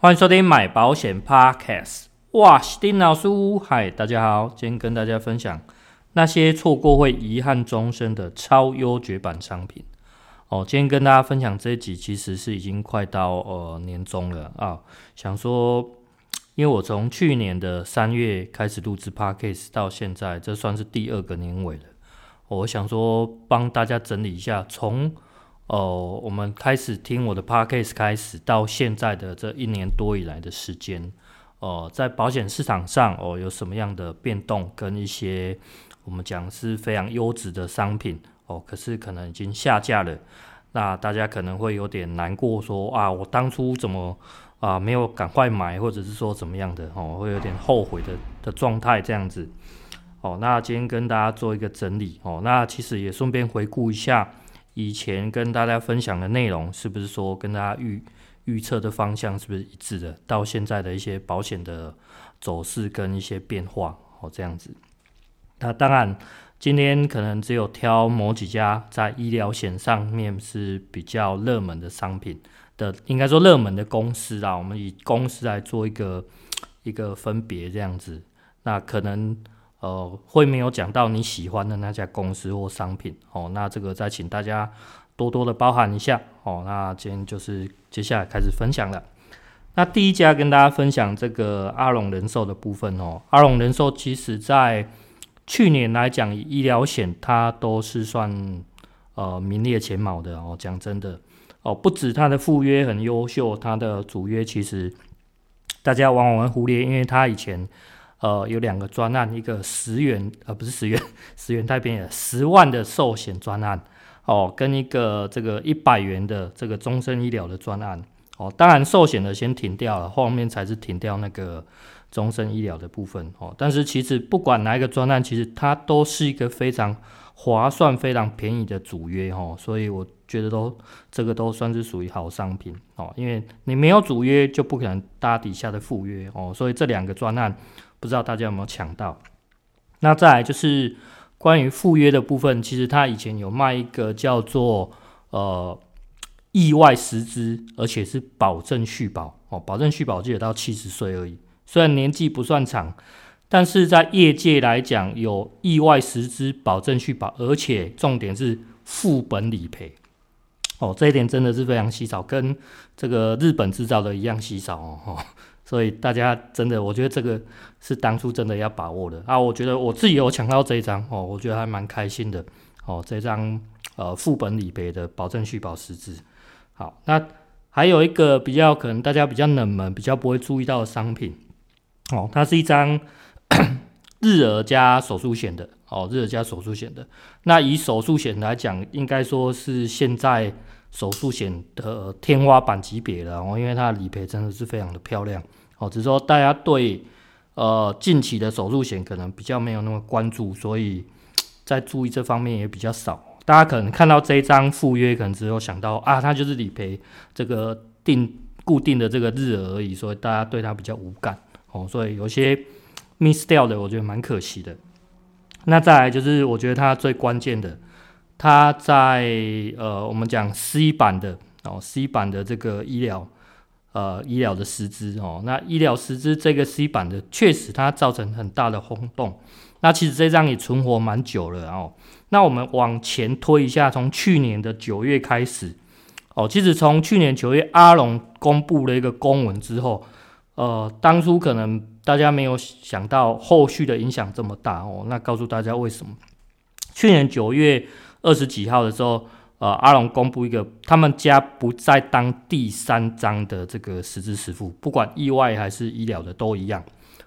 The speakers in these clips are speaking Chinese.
欢迎收听买保险 Podcast。哇，丁老师，嗨，大家好，今天跟大家分享那些错过会遗憾终身的超优绝版商品。哦，今天跟大家分享这一集，其实是已经快到呃年终了啊。想说，因为我从去年的三月开始录制 Podcast 到现在，这算是第二个年尾了。我想说，帮大家整理一下，从哦、我们开始听我的 podcast 开始到现在的这一年多以来的时间，哦、在保险市场上哦、有什么样的变动，跟一些我们讲是非常优质的商品哦、可是可能已经下架了，那大家可能会有点难过说，啊，我当初怎么啊、没有赶快买，或者是说怎么样的哦、会有点后悔的的状态这样子。哦、那今天跟大家做一个整理哦、那其实也顺便回顾一下。以前跟大家分享的内容，是不是说跟大家预预测的方向是不是一致的？到现在的一些保险的走势跟一些变化，哦，这样子。那当然，今天可能只有挑某几家在医疗险上面是比较热门的商品的，应该说热门的公司啊。我们以公司来做一个一个分别，这样子。那可能。呃，会没有讲到你喜欢的那家公司或商品哦，那这个再请大家多多的包涵一下哦。那今天就是接下来开始分享了。那第一家跟大家分享这个阿龙人寿的部分哦。阿龙人寿其实在去年来讲，医疗险它都是算呃名列前茅的哦。讲真的哦，不止它的附约很优秀，它的主约其实大家往往会忽略，因为它以前。呃，有两个专案，一个十元，呃，不是十元，十元太便宜了，十万的寿险专案，哦，跟一个这个一百元的这个终身医疗的专案，哦，当然寿险的先停掉了，后面才是停掉那个终身医疗的部分，哦，但是其实不管哪一个专案，其实它都是一个非常划算、非常便宜的主约，哦，所以我觉得都这个都算是属于好商品，哦，因为你没有主约就不可能搭底下的附约，哦，所以这两个专案。不知道大家有没有抢到？那再来就是关于赴约的部分，其实他以前有卖一个叫做呃意外实支，而且是保证续保哦，保证续保记得到七十岁而已，虽然年纪不算长，但是在业界来讲有意外实支保证续保，而且重点是副本理赔哦，这一点真的是非常稀少，跟这个日本制造的一样稀少哦。所以大家真的，我觉得这个是当初真的要把握的啊！我觉得我自己有抢到这一张哦，我觉得还蛮开心的哦。这张呃副本理赔的保证续保实支，好，那还有一个比较可能大家比较冷门、比较不会注意到的商品哦，它是一张 日额加手术险的哦，日额加手术险的。那以手术险来讲，应该说是现在。手术险的天花板级别了哦，因为它的理赔真的是非常的漂亮哦。只是说大家对呃近期的手术险可能比较没有那么关注，所以在注意这方面也比较少。大家可能看到这一张赴约，可能只有想到啊，它就是理赔这个定固定的这个日额而已，所以大家对它比较无感哦。所以有些 miss 掉的，我觉得蛮可惜的。那再来就是我觉得它最关键的。它在呃，我们讲 C 版的哦，C 版的这个医疗呃医疗的实支哦，那医疗实支这个 C 版的确实它造成很大的轰动。那其实这张也存活蛮久了哦。那我们往前推一下，从去年的九月开始哦，其实从去年九月阿龙公布了一个公文之后，呃，当初可能大家没有想到后续的影响这么大哦。那告诉大家为什么？去年九月。二十几号的时候，呃，阿龙公布一个，他们家不再当第三张的这个实支实付，不管意外还是医疗的都一样。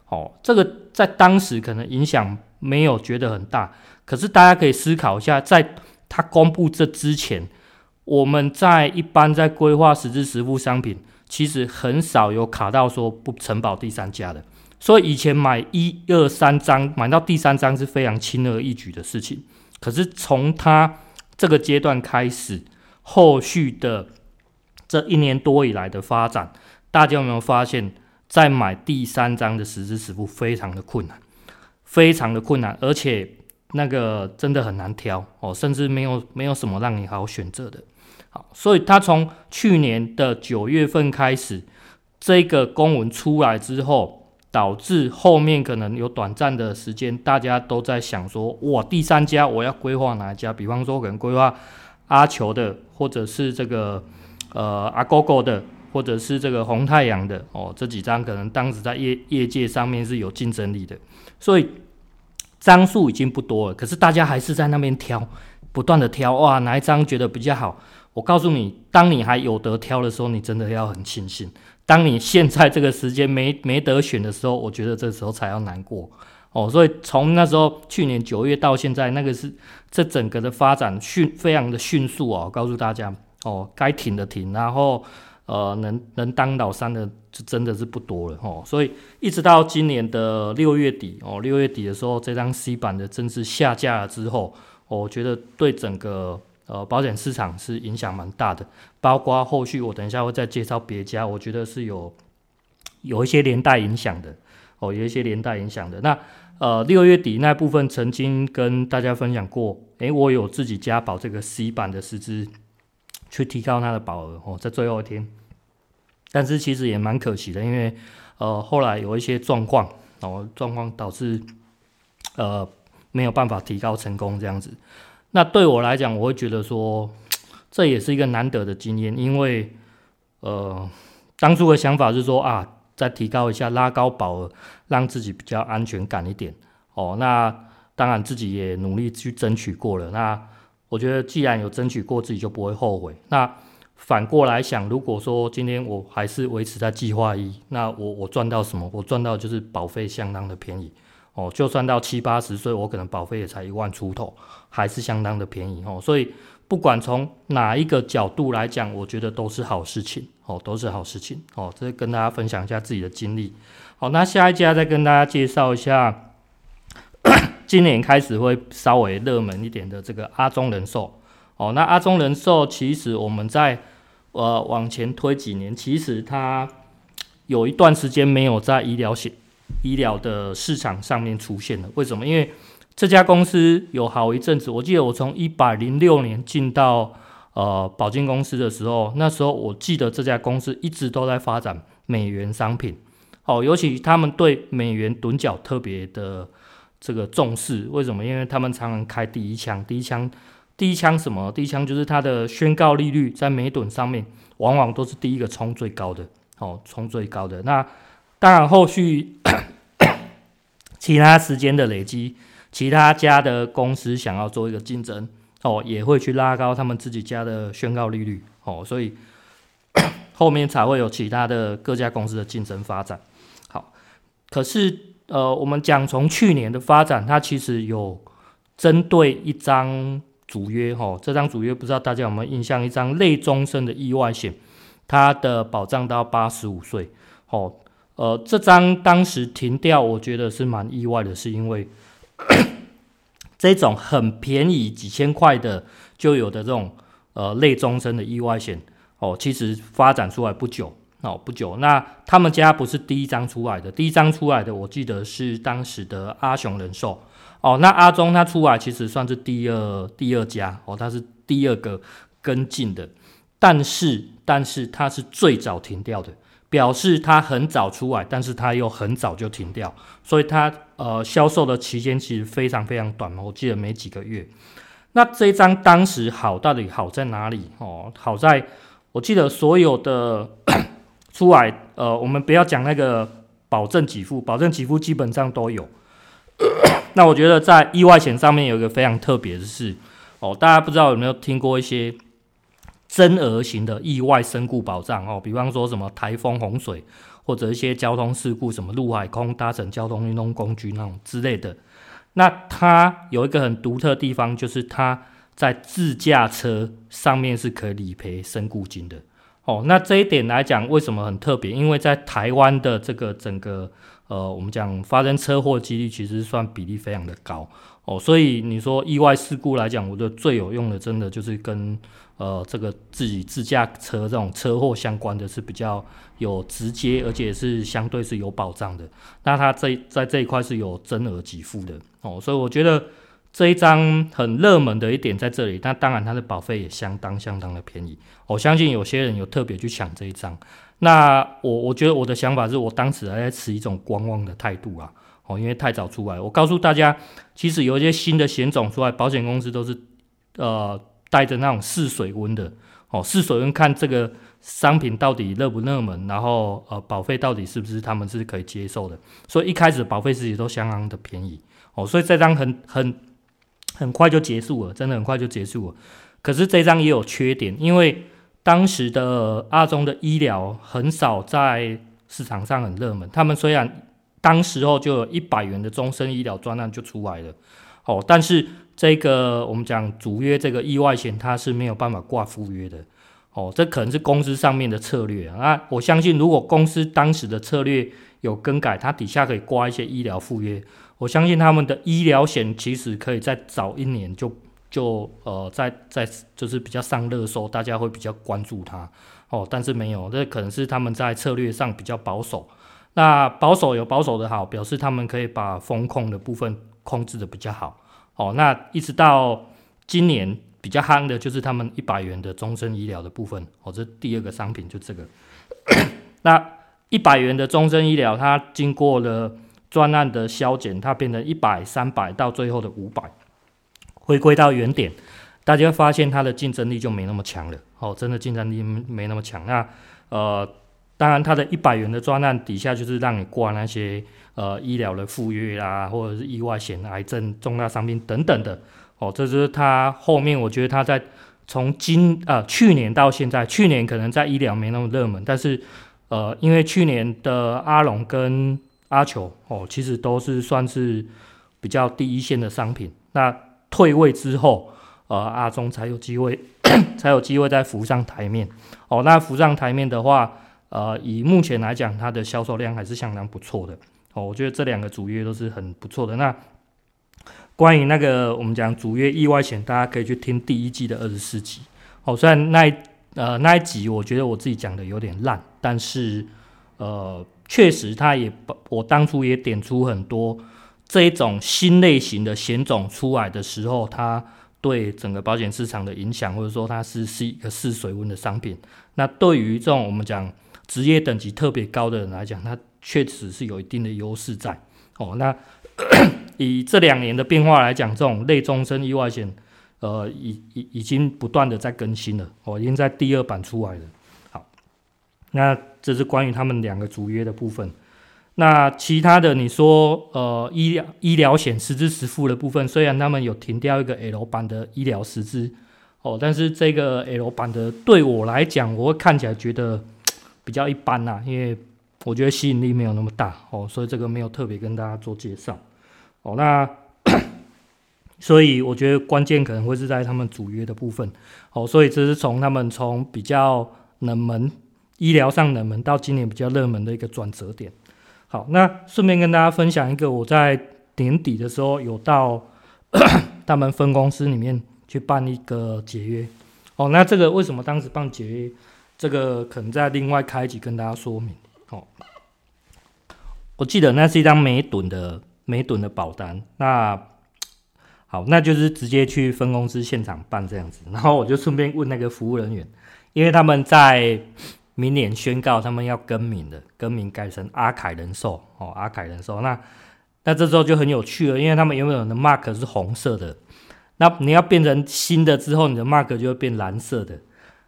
哦，这个在当时可能影响没有觉得很大，可是大家可以思考一下，在他公布这之前，我们在一般在规划实支实付商品，其实很少有卡到说不承保第三家的，所以以前买一二三张，买到第三张是非常轻而易举的事情。可是从他这个阶段开始，后续的这一年多以来的发展，大家有没有发现，在买第三张的实支实付非常的困难，非常的困难，而且那个真的很难挑哦，甚至没有没有什么让你好选择的。好，所以他从去年的九月份开始，这个公文出来之后，导致后面可能有短暂的时间，大家都在想说，哇，第三家我要规划哪一家？比方说，可能规划阿球的，或者是这个呃阿狗狗的，或者是这个红太阳的哦，这几张可能当时在业业界上面是有竞争力的，所以张数已经不多了，可是大家还是在那边挑，不断的挑，哇，哪一张觉得比较好？我告诉你，当你还有得挑的时候，你真的要很庆幸；当你现在这个时间没 没得选的时候，我觉得这时候才要难过哦。所以从那时候去年九月到现在，那个是这整个的发展迅非常的迅速哦。告诉大家哦，该停的停，然后呃，能能当老三的就真的是不多了哦。所以一直到今年的六月底哦，六月底的时候，这张 C 版的正式下架了之后，我觉得对整个。呃，保险市场是影响蛮大的，包括后续我等一下会再介绍别家，我觉得是有有一些连带影响的哦，有一些连带影响的。那呃，六月底那部分曾经跟大家分享过，诶，我有自己加保这个 C 版的实支，去提高它的保额哦，在最后一天，但是其实也蛮可惜的，因为呃后来有一些状况哦，状况导致呃没有办法提高成功这样子。那对我来讲，我会觉得说，这也是一个难得的经验，因为，呃，当初的想法是说啊，再提高一下，拉高保额，让自己比较安全感一点。哦，那当然自己也努力去争取过了。那我觉得既然有争取过，自己就不会后悔。那反过来想，如果说今天我还是维持在计划一，那我我赚到什么？我赚到就是保费相当的便宜。哦，就算到七八十岁，我可能保费也才一万出头，还是相当的便宜哦。所以不管从哪一个角度来讲，我觉得都是好事情哦，都是好事情哦。这跟大家分享一下自己的经历。好，那下一家再跟大家介绍一下，今年开始会稍微热门一点的这个阿中人寿哦。那阿中人寿其实我们在呃往前推几年，其实它有一段时间没有在医疗险。医疗的市场上面出现了，为什么？因为这家公司有好一阵子，我记得我从一百零六年进到呃保金公司的时候，那时候我记得这家公司一直都在发展美元商品，哦，尤其他们对美元趸缴特别的这个重视，为什么？因为他们常常开第一枪，第一枪，第一枪什么？第一枪就是它的宣告利率在美趸上面，往往都是第一个冲最高的，哦，冲最高的那。当然，后续其他时间的累积，其他家的公司想要做一个竞争哦，也会去拉高他们自己家的宣告利率哦，所以 后面才会有其他的各家公司的竞争发展。好，可是呃，我们讲从去年的发展，它其实有针对一张主约哦，这张主约不知道大家有没有印象？一张类终身的意外险，它的保障到八十五岁哦。呃，这张当时停掉，我觉得是蛮意外的，是因为 这种很便宜几千块的就有的这种呃类终身的意外险哦，其实发展出来不久哦，不久。那他们家不是第一张出来的，第一张出来的我记得是当时的阿雄人寿哦。那阿中他出来其实算是第二第二家哦，他是第二个跟进的，但是但是他是最早停掉的。表示它很早出来，但是它又很早就停掉，所以它呃销售的期间其实非常非常短嘛，我记得没几个月。那这一张当时好到底好在哪里？哦，好在我记得所有的出来，呃，我们不要讲那个保证给付，保证给付基本上都有。那我觉得在意外险上面有一个非常特别的是，哦，大家不知道有没有听过一些。增额型的意外身故保障哦，比方说什么台风、洪水，或者一些交通事故，什么陆海空搭乘交通运动工具那种之类的。那它有一个很独特的地方，就是它在自驾车上面是可以理赔身故金的哦。那这一点来讲，为什么很特别？因为在台湾的这个整个呃，我们讲发生车祸几率其实算比例非常的高哦。所以你说意外事故来讲，我觉得最有用的，真的就是跟呃，这个自己自驾车这种车祸相关的是比较有直接，而且是相对是有保障的。那它这在这一块是有增额给付的哦，所以我觉得这一张很热门的一点在这里。那当然它的保费也相当相当的便宜，我相信有些人有特别去抢这一张。那我我觉得我的想法是我当时还在持一种观望的态度啊，哦，因为太早出来。我告诉大家，其实有一些新的险种出来，保险公司都是呃带着那种试水温的，哦，试水温看这个商品到底热不热门，然后呃保费到底是不是他们是可以接受的。所以一开始保费其实都相当的便宜，哦，所以这张很很很快就结束了，真的很快就结束了。可是这张也有缺点，因为。当时的阿中的医疗很少在市场上很热门，他们虽然当时候就有一百元的终身医疗专案就出来了，哦，但是这个我们讲主约这个意外险它是没有办法挂副约的，哦，这可能是公司上面的策略啊。我相信如果公司当时的策略有更改，它底下可以挂一些医疗副约，我相信他们的医疗险其实可以再早一年就。就呃，在在就是比较上热搜，大家会比较关注它哦。但是没有，这可能是他们在策略上比较保守。那保守有保守的好，表示他们可以把风控的部分控制的比较好哦。那一直到今年比较夯的就是他们一百元的终身医疗的部分哦。这第二个商品就这个。那一百元的终身医疗，它经过了专案的削减，它变成一百、三百到最后的五百。回归到原点，大家发现它的竞争力就没那么强了。哦，真的竞争力没那么强。那呃，当然它的一百元的专案底下就是让你挂那些呃医疗的附约啦，或者是意外险、癌症、重大伤病等等的。哦，这是他后面我觉得他在从今呃去年到现在，去年可能在医疗没那么热门，但是呃因为去年的阿龙跟阿球哦，其实都是算是比较第一线的商品。那退位之后，呃，阿中才有机会，才有机会再浮上台面。哦，那浮上台面的话，呃，以目前来讲，它的销售量还是相当不错的。哦，我觉得这两个主约都是很不错的。那关于那个我们讲主约意外险，大家可以去听第一季的二十四集。哦，虽然那一呃那一集我觉得我自己讲的有点烂，但是呃，确实它也我当初也点出很多。这一种新类型的险种出来的时候，它对整个保险市场的影响，或者说它是是一个试水温的商品。那对于这种我们讲职业等级特别高的人来讲，它确实是有一定的优势在。哦，那 以这两年的变化来讲，这种类终身意外险，呃，已已已经不断的在更新了，哦，已经在第二版出来了。好，那这是关于他们两个主约的部分。那其他的，你说呃医疗医疗险实支实付的部分，虽然他们有停掉一个 L 版的医疗实支哦，但是这个 L 版的对我来讲，我会看起来觉得比较一般呐，因为我觉得吸引力没有那么大哦，所以这个没有特别跟大家做介绍哦。那 所以我觉得关键可能会是在他们主约的部分哦，所以这是从他们从比较冷门医疗上冷门到今年比较热门的一个转折点。好，那顺便跟大家分享一个，我在年底的时候有到 他们分公司里面去办一个解约。哦，那这个为什么当时办解约？这个可能在另外开一集跟大家说明。哦，我记得那是一张美趸的美趸的保单。那好，那就是直接去分公司现场办这样子。然后我就顺便问那个服务人员，因为他们在。明年宣告他们要更名的，更名改成阿凯人寿哦，阿凯人寿。那那这时候就很有趣了，因为他们原本的 mark 是红色的，那你要变成新的之后，你的 mark 就会变蓝色的。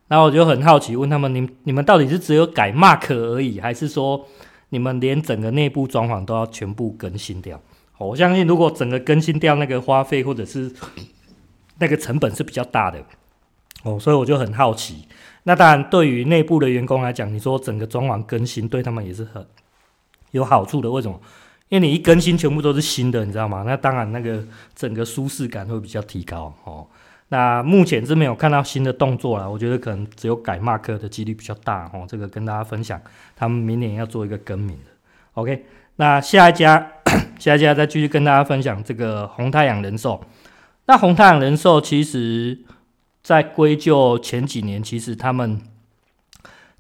然后我就很好奇，问他们：你你们到底是只有改 mark 而已，还是说你们连整个内部装潢都要全部更新掉？我相信如果整个更新掉，那个花费或者是那个成本是比较大的哦，所以我就很好奇。那当然，对于内部的员工来讲，你说整个装潢更新对他们也是很有好处的。为什么？因为你一更新，全部都是新的，你知道吗？那当然，那个整个舒适感会比较提高哦。那目前是没有看到新的动作啦，我觉得可能只有改 mark 的几率比较大哦。这个跟大家分享，他们明年要做一个更名的。OK，那下一家，下一家再继续跟大家分享这个红太阳人寿。那红太阳人寿其实。在归咎前几年，其实他们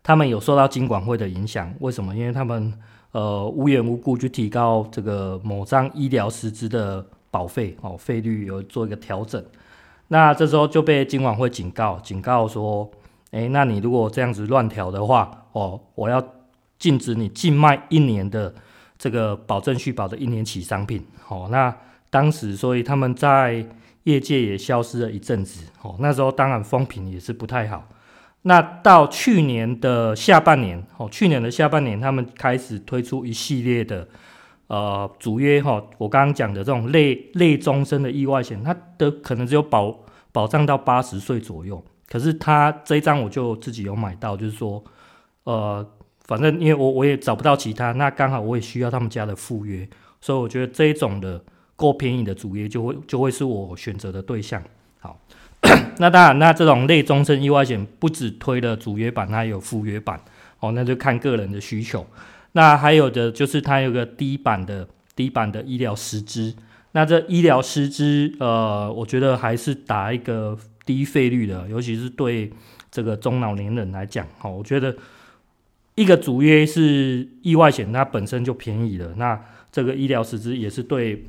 他们有受到金管会的影响。为什么？因为他们呃无缘无故去提高这个某张医疗实支的保费哦，费率有做一个调整。那这时候就被金管会警告，警告说：诶，那你如果这样子乱调的话，哦，我要禁止你禁卖一年的这个保证续保的一年期商品。哦，那当时所以他们在业界也消失了一阵子。哦，那时候当然风评也是不太好。那到去年的下半年，哦，去年的下半年他们开始推出一系列的。呃，主约哈，我刚刚讲的这种类类终身的意外险，它的可能只有保保障到八十岁左右。可是它这一张我就自己有买到，就是说，呃，反正因为我我也找不到其他，那刚好我也需要他们家的附约，所以我觉得这一种的够便宜的主约就会就会是我选择的对象。好，那当然，那这种类终身意外险不只推了主约版，它还有附约版，哦，那就看个人的需求。那还有的就是它有个低版的低版的医疗师资，那这医疗师资，呃，我觉得还是打一个低费率的，尤其是对这个中老年人来讲，哈，我觉得一个主约是意外险，它本身就便宜了，那这个医疗师资也是对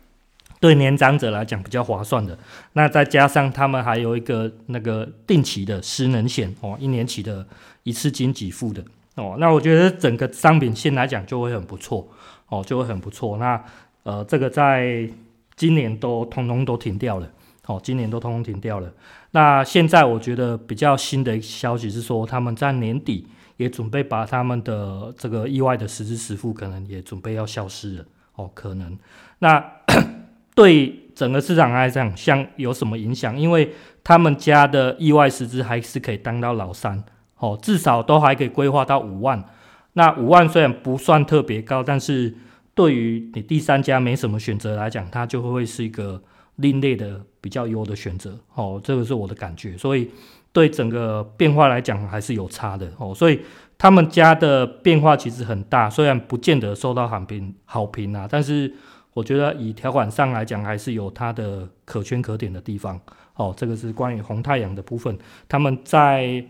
对年长者来讲比较划算的，那再加上他们还有一个那个定期的失能险哦，一年期的一次金给付的。哦，那我觉得整个商品线来讲就会很不错，哦，就会很不错。那呃，这个在今年都通通都停掉了，哦，今年都通通停掉了。那现在我觉得比较新的消息是说，他们在年底也准备把他们的这个意外的实支实付可能也准备要消失了，哦，可能。那 对整个市场来讲，像有什么影响？因为他们家的意外实支还是可以当到老三。哦，至少都还可以规划到五万。那五万虽然不算特别高，但是对于你第三家没什么选择来讲，它就会是一个另类的比较优的选择。哦，这个是我的感觉。所以对整个变化来讲还是有差的。哦，所以他们家的变化其实很大，虽然不见得受到好评好评啊，但是我觉得以条款上来讲，还是有它的可圈可点的地方。哦，这个是关于红太阳的部分，他们在。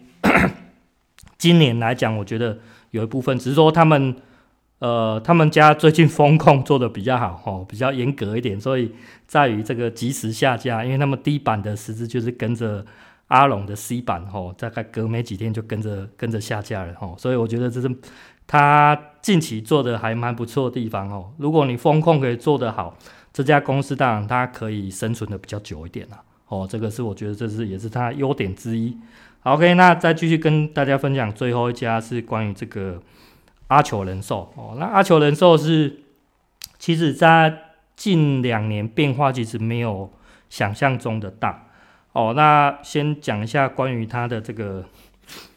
今年来讲，我觉得有一部分只是说他们，呃，他们家最近风控做得比较好，哦，比较严格一点，所以在于这个及时下架，因为他们低版的实质就是跟着阿龙的 C 版，哦，大概隔没几天就跟着跟着下架了，哦，所以我觉得这是他近期做的还蛮不错的地方，哦，如果你风控可以做得好，这家公司当然它可以生存的比较久一点了，哦，这个是我觉得这是也是它优点之一。OK，那再继续跟大家分享最后一家是关于这个阿球人寿哦。那阿球人寿是，其实在近两年变化其实没有想象中的大哦。那先讲一下关于它的这个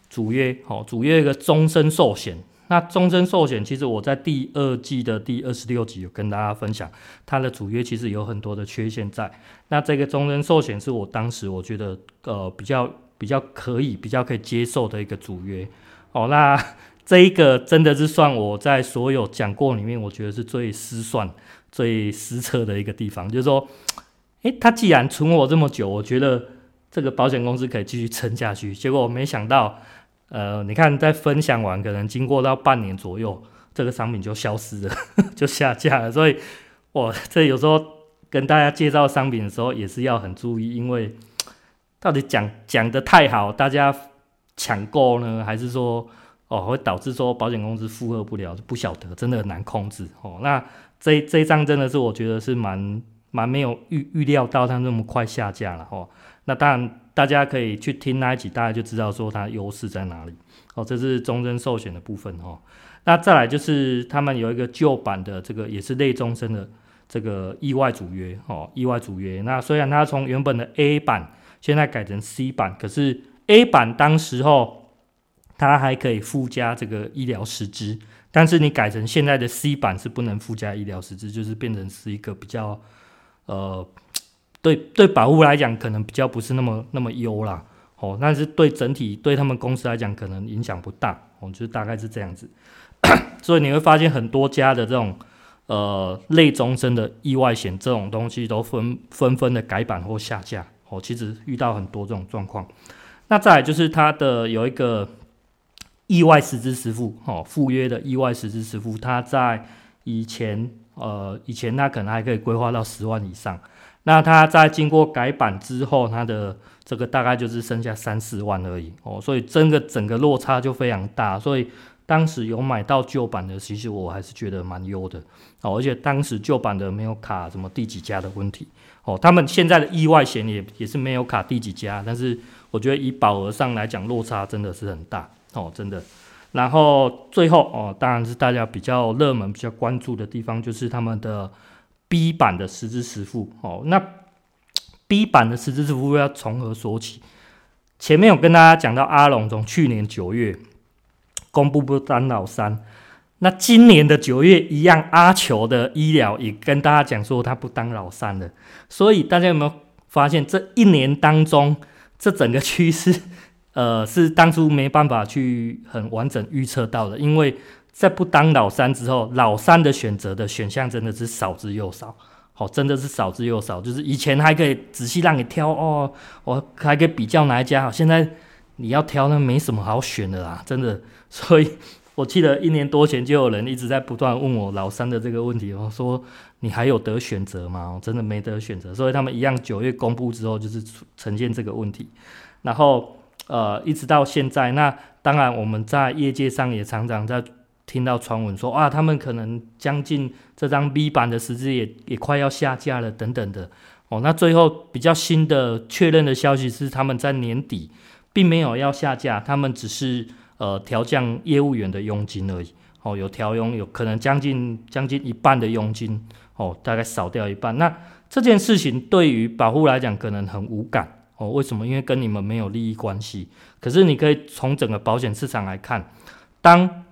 主约哦，主约一个终身寿险。那终身寿险其实我在第二季的第二十六集有跟大家分享，它的主约其实有很多的缺陷在。那这个终身寿险是我当时我觉得呃比较。比较可以、比较可以接受的一个主约，哦，那 这一个真的是算我在所有讲过里面，我觉得是最失算、最失策的一个地方。就是说，诶，他既然存我这么久，我觉得这个保险公司可以继续撑下去。结果我没想到，呃，你看在分享完，可能经过到半年左右，这个商品就消失了，就下架了。所以，我这有时候跟大家介绍商品的时候，也是要很注意，因为。到底讲讲得太好，大家抢购呢，还是说哦会导致说保险公司负荷不了？不晓得，真的很难控制哦。那这这一张真的是我觉得是蛮蛮没有预预料到它那么快下架了哦。那当然大家可以去听那一集，大家就知道说它优势在哪里哦。这是终身寿险的部分哦。那再来就是他们有一个旧版的这个也是类终身的这个意外主约哦，意外主约。那虽然它从原本的 A 版。现在改成 C 版，可是 A 版当时候它还可以附加这个医疗实支，但是你改成现在的 C 版是不能附加医疗实支，就是变成是一个比较呃，对对保护来讲可能比较不是那么那么优啦，哦，但是对整体对他们公司来讲可能影响不大，哦，就是大概是这样子，所以你会发现很多家的这种呃类终身的意外险这种东西都纷纷纷的改版或下架。哦，其实遇到很多这种状况。那再来就是它的有一个意外实支实付，哦，赴约的意外实支实付，它在以前呃以前它可能还可以规划到十万以上。那它在经过改版之后，它的这个大概就是剩下三四万而已哦，所以真的整个落差就非常大。所以当时有买到旧版的，其实我还是觉得蛮优的哦，而且当时旧版的没有卡什么第几家的问题哦，他们现在的意外险也也是没有卡第几家，但是我觉得以保额上来讲，落差真的是很大哦，真的。然后最后哦，当然是大家比较热门、比较关注的地方，就是他们的 B 版的实支实付哦，那。B 版的实支实付要从何说起？前面有跟大家讲到阿龙从去年九月公布不当老三，那今年的九月一样，阿球的医疗也跟大家讲说他不当老三了。所以大家有没有发现这一年当中，这整个趋势，呃，是当初没办法去很完整预测到的，因为在不当老三之后，老三的选择的选项真的是少之又少。哦，真的是少之又少，就是以前还可以仔细让你挑哦，我还可以比较哪一家好，现在你要挑那没什么好选的啦，真的。所以我记得一年多前就有人一直在不断问我老三的这个问题，我说你还有得选择吗？真的没得选择，所以他们一样九月公布之后就是呈现这个问题，然后呃一直到现在，那当然我们在业界上也常常在。听到传闻说啊，他们可能将近这张 B 版的实支也也快要下架了，等等的哦。那最后比较新的确认的消息是，他们在年底并没有要下架，他们只是呃调降业务员的佣金而已。哦，有调佣，有可能将近将近一半的佣金哦，大概少掉一半。那这件事情对于保护来讲可能很无感哦。为什么？因为跟你们没有利益关系。可是你可以从整个保险市场来看，当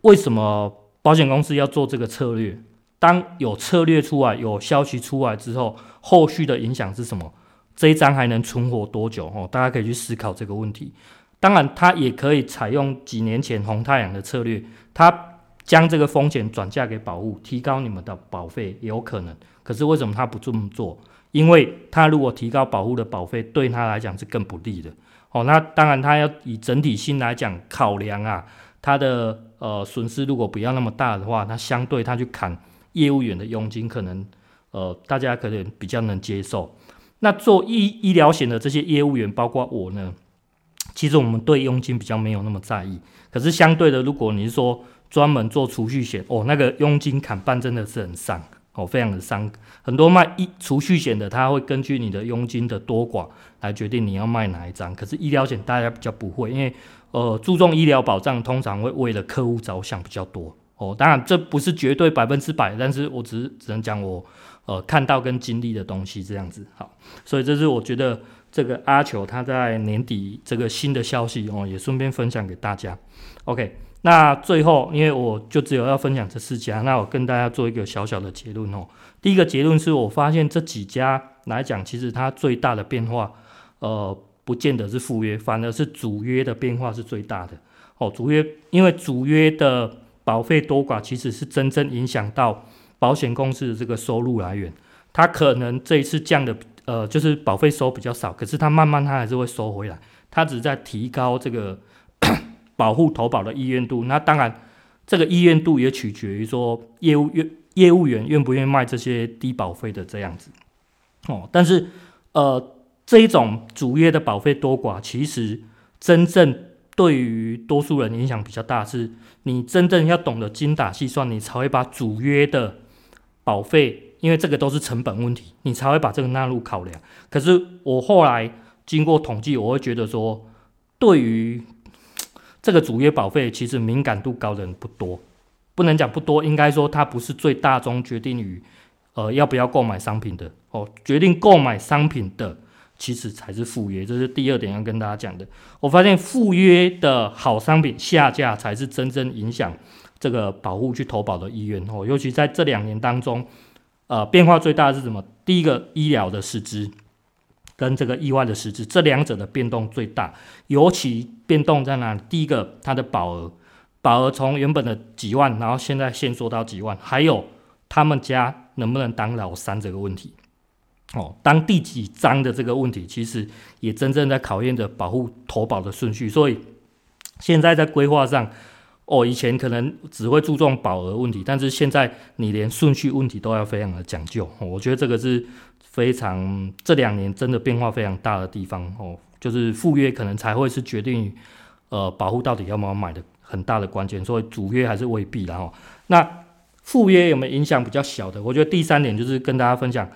为什么保险公司要做这个策略？当有策略出来，有消息出来之后，后续的影响是什么？这一张还能存活多久？哦，大家可以去思考这个问题。当然，它也可以采用几年前红太阳的策略，它将这个风险转嫁给保户，提高你们的保费也有可能。可是为什么他不这么做？因为他如果提高保户的保费，对他来讲是更不利的。哦，那当然他要以整体性来讲考量啊。他的呃损失如果不要那么大的话，那相对他去砍业务员的佣金，可能呃大家可能比较能接受。那做医医疗险的这些业务员，包括我呢，其实我们对佣金比较没有那么在意。可是相对的，如果你是说专门做储蓄险，哦，那个佣金砍半真的是很伤哦，非常的伤。很多卖一储蓄险的，他会根据你的佣金的多寡来决定你要卖哪一张。可是医疗险大家比较不会，因为呃，注重医疗保障，通常会为了客户着想比较多哦。当然，这不是绝对百分之百，但是我只只能讲我呃看到跟经历的东西这样子。好，所以这是我觉得这个阿球他在年底这个新的消息哦，也顺便分享给大家。OK，那最后因为我就只有要分享这四家，那我跟大家做一个小小的结论哦。第一个结论是我发现这几家来讲，其实它最大的变化，呃。不见得是附约，反而是主约的变化是最大的。哦，主约因为主约的保费多寡，其实是真正影响到保险公司的这个收入来源。它可能这一次降的，呃，就是保费收比较少，可是它慢慢它还是会收回来。它只在提高这个 保护投保的意愿度。那当然，这个意愿度也取决于说业务愿业务员愿不愿意卖这些低保费的这样子。哦，但是呃。这一种主约的保费多寡，其实真正对于多数人影响比较大，是你真正要懂得精打细算，你才会把主约的保费，因为这个都是成本问题，你才会把这个纳入考量。可是我后来经过统计，我会觉得说，对于 这个主约保费，其实敏感度高的人不多，不能讲不多，应该说它不是最大宗决定于呃要不要购买商品的哦，决定购买商品的。其实才是附约，这是第二点要跟大家讲的。我发现附约的好商品下架，才是真正影响这个保护去投保的意愿哦。尤其在这两年当中，呃，变化最大的是什么？第一个医疗的实支跟这个意外的实支，这两者的变动最大。尤其变动在哪里？第一个，它的保额，保额从原本的几万，然后现在限缩到几万，还有他们家能不能当老三这个问题。哦，当第几章的这个问题，其实也真正在考验着保护投保的顺序。所以现在在规划上，哦，以前可能只会注重保额问题，但是现在你连顺序问题都要非常的讲究。我觉得这个是非常这两年真的变化非常大的地方哦，就是赴约可能才会是决定呃保护到底要不要买的很大的关键，所以主约还是未必然后，那赴约有没有影响比较小的？我觉得第三点就是跟大家分享，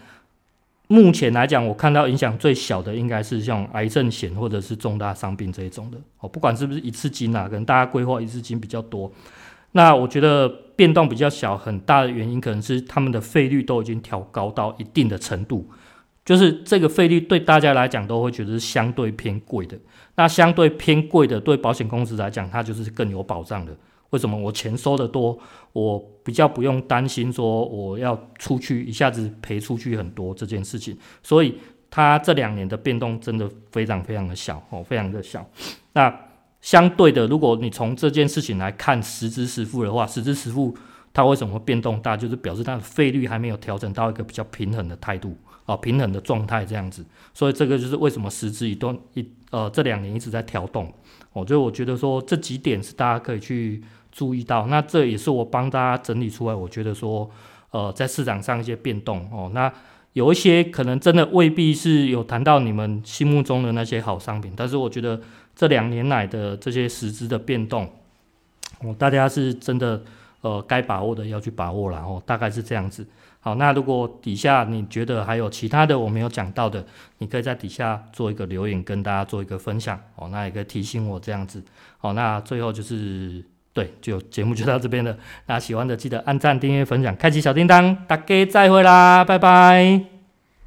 目前来讲我看到影响最小的应该是像癌症险或者是重大伤病这一种的哦，不管是不是一次金啊，可能大家规划一次金比较多。那我觉得变动比较小，很大的原因可能是他们的费率都已经调高到一定的程度，就是这个费率对大家来讲都会觉得是相对偏贵的。那相对偏贵的，对保险公司来讲，它就是更有保障的。为什么？我钱收得多，我比较不用担心说我要出去一下子赔出去很多这件事情。所以它这两年的变动真的非常非常的小哦，非常的小。那。相对的，如果你从这件事情来看实支实付的话，实支实付它为什么会变动大，就是表示它的费率还没有调整到一个比较平衡的态度啊，平衡的状态这样子。所以这个就是为什么实质一段一呃这两年一直在调动。我就我觉得说这几点是大家可以去注意到，那这也是我帮大家整理出来，我觉得说呃在市场上一些变动哦，那有一些可能真的未必是有谈到你们心目中的那些好商品，但是我觉得。这两年来的这些实质的变动，哦，大家是真的，呃，该把握的要去把握了哦，大概是这样子。好，那如果底下你觉得还有其他的我没有讲到的，你可以在底下做一个留言，跟大家做一个分享哦，那也可以提醒我这样子。好，那最后就是对，就节目就到这边了。那喜欢的记得按赞、订阅、分享、开启小叮当，大家再会啦，拜拜。